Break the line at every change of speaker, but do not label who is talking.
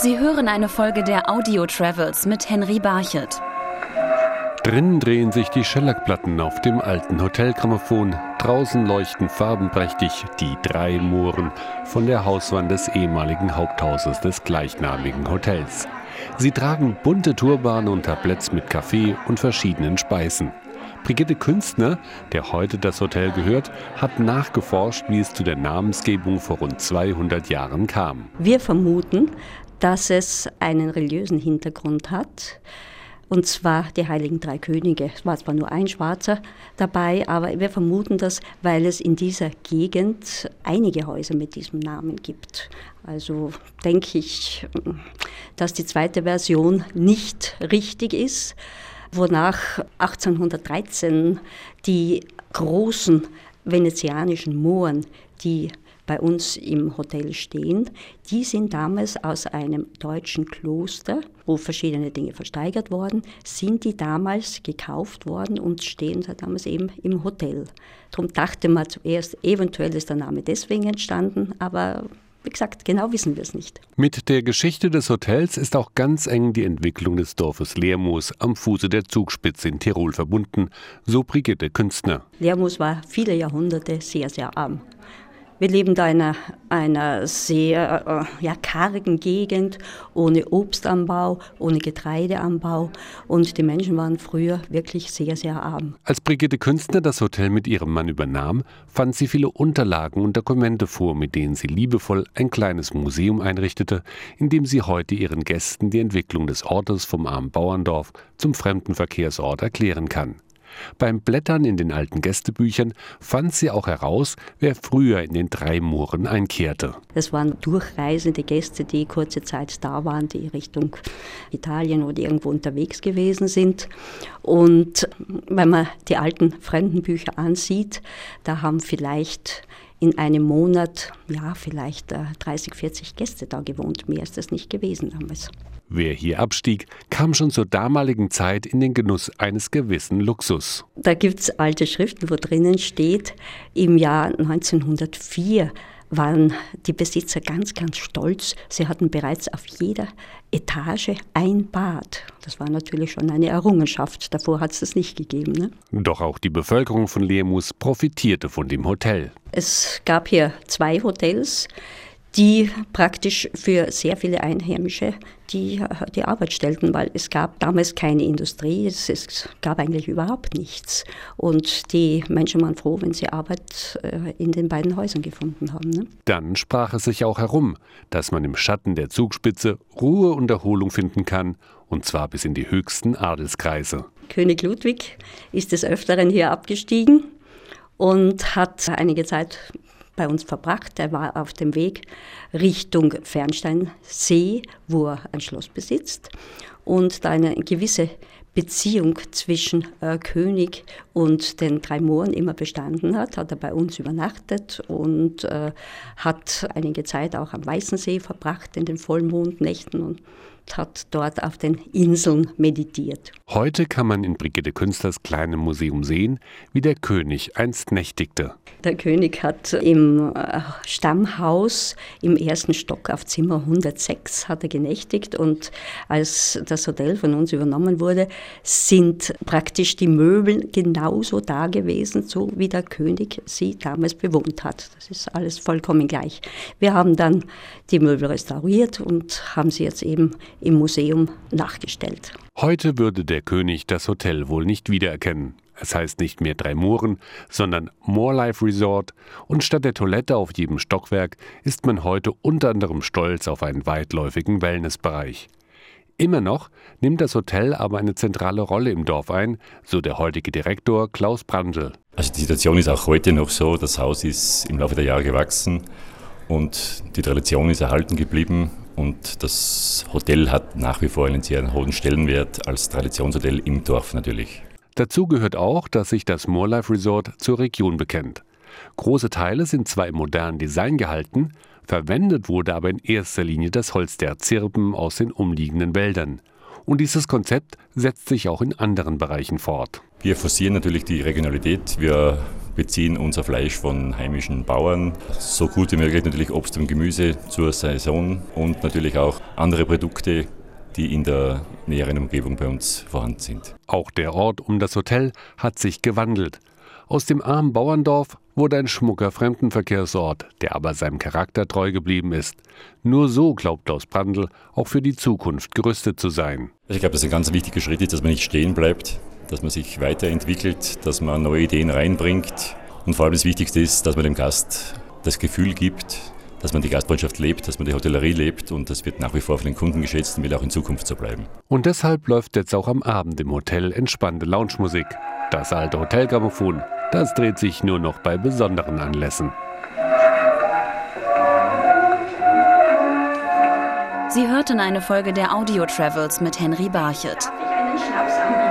Sie hören eine Folge der Audio Travels mit Henry Barchet.
Drinnen drehen sich die Schellackplatten auf dem alten Hotelgrammophon. Draußen leuchten farbenprächtig die drei Mooren von der Hauswand des ehemaligen Haupthauses des gleichnamigen Hotels. Sie tragen bunte Turbane und Tabletts mit Kaffee und verschiedenen Speisen. Brigitte Künstner, der heute das Hotel gehört, hat nachgeforscht, wie es zu der Namensgebung vor rund 200 Jahren kam.
Wir vermuten, dass es einen religiösen Hintergrund hat. Und zwar die Heiligen Drei Könige. Es war zwar nur ein Schwarzer dabei, aber wir vermuten das, weil es in dieser Gegend einige Häuser mit diesem Namen gibt. Also denke ich, dass die zweite Version nicht richtig ist, wonach 1813 die großen venezianischen Mohren, die bei uns im Hotel stehen, die sind damals aus einem deutschen Kloster, wo verschiedene Dinge versteigert worden, sind die damals gekauft worden und stehen seit damals eben im Hotel. Darum dachte man zuerst, eventuell ist der Name deswegen entstanden, aber wie gesagt, genau wissen wir es nicht.
Mit der Geschichte des Hotels ist auch ganz eng die Entwicklung des Dorfes Leermoos am Fuße der Zugspitze in Tirol verbunden, so Brigitte Künstner.
Leermoos war viele Jahrhunderte sehr, sehr arm. Wir leben da in einer, sehr äh, ja, kargen Gegend, ohne Obstanbau, ohne Getreideanbau. Und die Menschen waren früher wirklich sehr, sehr arm.
Als Brigitte Künstner das Hotel mit ihrem Mann übernahm, fand sie viele Unterlagen und Dokumente vor, mit denen sie liebevoll ein kleines Museum einrichtete, in dem sie heute ihren Gästen die Entwicklung des Ortes vom armen Bauerndorf zum Fremdenverkehrsort erklären kann. Beim Blättern in den alten Gästebüchern fand sie auch heraus, wer früher in den drei Mooren einkehrte.
Das waren durchreisende Gäste, die kurze Zeit da waren, die Richtung Italien oder irgendwo unterwegs gewesen sind. Und wenn man die alten Fremdenbücher ansieht, da haben vielleicht in einem Monat, ja, vielleicht 30, äh, 40 Gäste da gewohnt. Mehr ist das nicht gewesen damals.
Wer hier abstieg, kam schon zur damaligen Zeit in den Genuss eines gewissen Luxus.
Da gibt es alte Schriften, wo drinnen steht, im Jahr 1904 waren die Besitzer ganz, ganz stolz. Sie hatten bereits auf jeder Etage ein Bad. Das war natürlich schon eine Errungenschaft. Davor hat es das nicht gegeben. Ne?
Doch auch die Bevölkerung von Leermus profitierte von dem Hotel.
Es gab hier zwei Hotels die praktisch für sehr viele Einheimische die, die Arbeit stellten, weil es gab damals keine Industrie, es, es, gab eigentlich überhaupt nichts. Und die Menschen waren froh, wenn sie Arbeit äh, in den beiden Häusern gefunden haben. Ne?
Dann sprach es sich auch herum, dass man im Schatten der Zugspitze Ruhe und Erholung finden kann, und zwar bis in die höchsten Adelskreise.
König Ludwig ist des Öfteren hier abgestiegen und hat einige Zeit bei uns verbracht. Er war auf dem Weg Richtung Fernsteinsee, wo er ein Schloss besitzt. Und da eine gewisse Beziehung zwischen äh, König und den drei Mooren immer bestanden hat, hat er bei uns übernachtet und äh, hat einige Zeit auch am Weißen See verbracht in den Vollmondnächten und hat dort auf den Inseln meditiert.
Heute kann man in Brigitte Künstlers kleinem Museum sehen, wie der König einst nächtigte.
Der König hat im äh, Stammhaus im ersten Stock auf Zimmer 106 hat er genächtigt und als das Hotel von uns übernommen wurde, sind praktisch die Möbel genauso da gewesen, so wie der König sie damals bewohnt hat. Das ist alles vollkommen gleich. Wir haben dann die Möbel restauriert und haben sie jetzt eben im Museum nachgestellt.
Heute würde der König das Hotel wohl nicht wiedererkennen. Es heißt nicht mehr Drei Mooren, sondern More Life Resort und statt der Toilette auf jedem Stockwerk ist man heute unter anderem stolz auf einen weitläufigen Wellnessbereich. Immer noch nimmt das Hotel aber eine zentrale Rolle im Dorf ein, so der heutige Direktor Klaus Brandl.
Also die Situation ist auch heute noch so, das Haus ist im Laufe der Jahre gewachsen und die Tradition ist erhalten geblieben und das Hotel hat nach wie vor einen sehr hohen Stellenwert als Traditionshotel im Dorf natürlich.
Dazu gehört auch, dass sich das More Life Resort zur Region bekennt. Große Teile sind zwar im modernen Design gehalten, verwendet wurde aber in erster Linie das Holz der Zirpen aus den umliegenden Wäldern. Und dieses Konzept setzt sich auch in anderen Bereichen fort.
Wir forcieren natürlich die Regionalität. Wir beziehen unser Fleisch von heimischen Bauern. So gut wie möglich natürlich Obst und Gemüse zur Saison und natürlich auch andere Produkte, die in der näheren Umgebung bei uns vorhanden sind.
Auch der Ort um das Hotel hat sich gewandelt. Aus dem armen Bauerndorf wurde ein schmucker Fremdenverkehrsort, der aber seinem Charakter treu geblieben ist. Nur so glaubt Klaus Brandl auch für die Zukunft gerüstet zu sein.
Ich glaube, dass ein ganz wichtiger Schritt ist, dass man nicht stehen bleibt, dass man sich weiterentwickelt, dass man neue Ideen reinbringt. Und vor allem das Wichtigste ist, dass man dem Gast das Gefühl gibt, dass man die Gastfreundschaft lebt, dass man die Hotellerie lebt und das wird nach wie vor von den Kunden geschätzt und will auch in Zukunft so bleiben.
Und deshalb läuft jetzt auch am Abend im Hotel entspannte Loungemusik. Das alte Hotelgrammophon, das dreht sich nur noch bei besonderen Anlässen.
Sie hörten eine Folge der Audio Travels mit Henry Barchet.
Darf ich einen Schnaps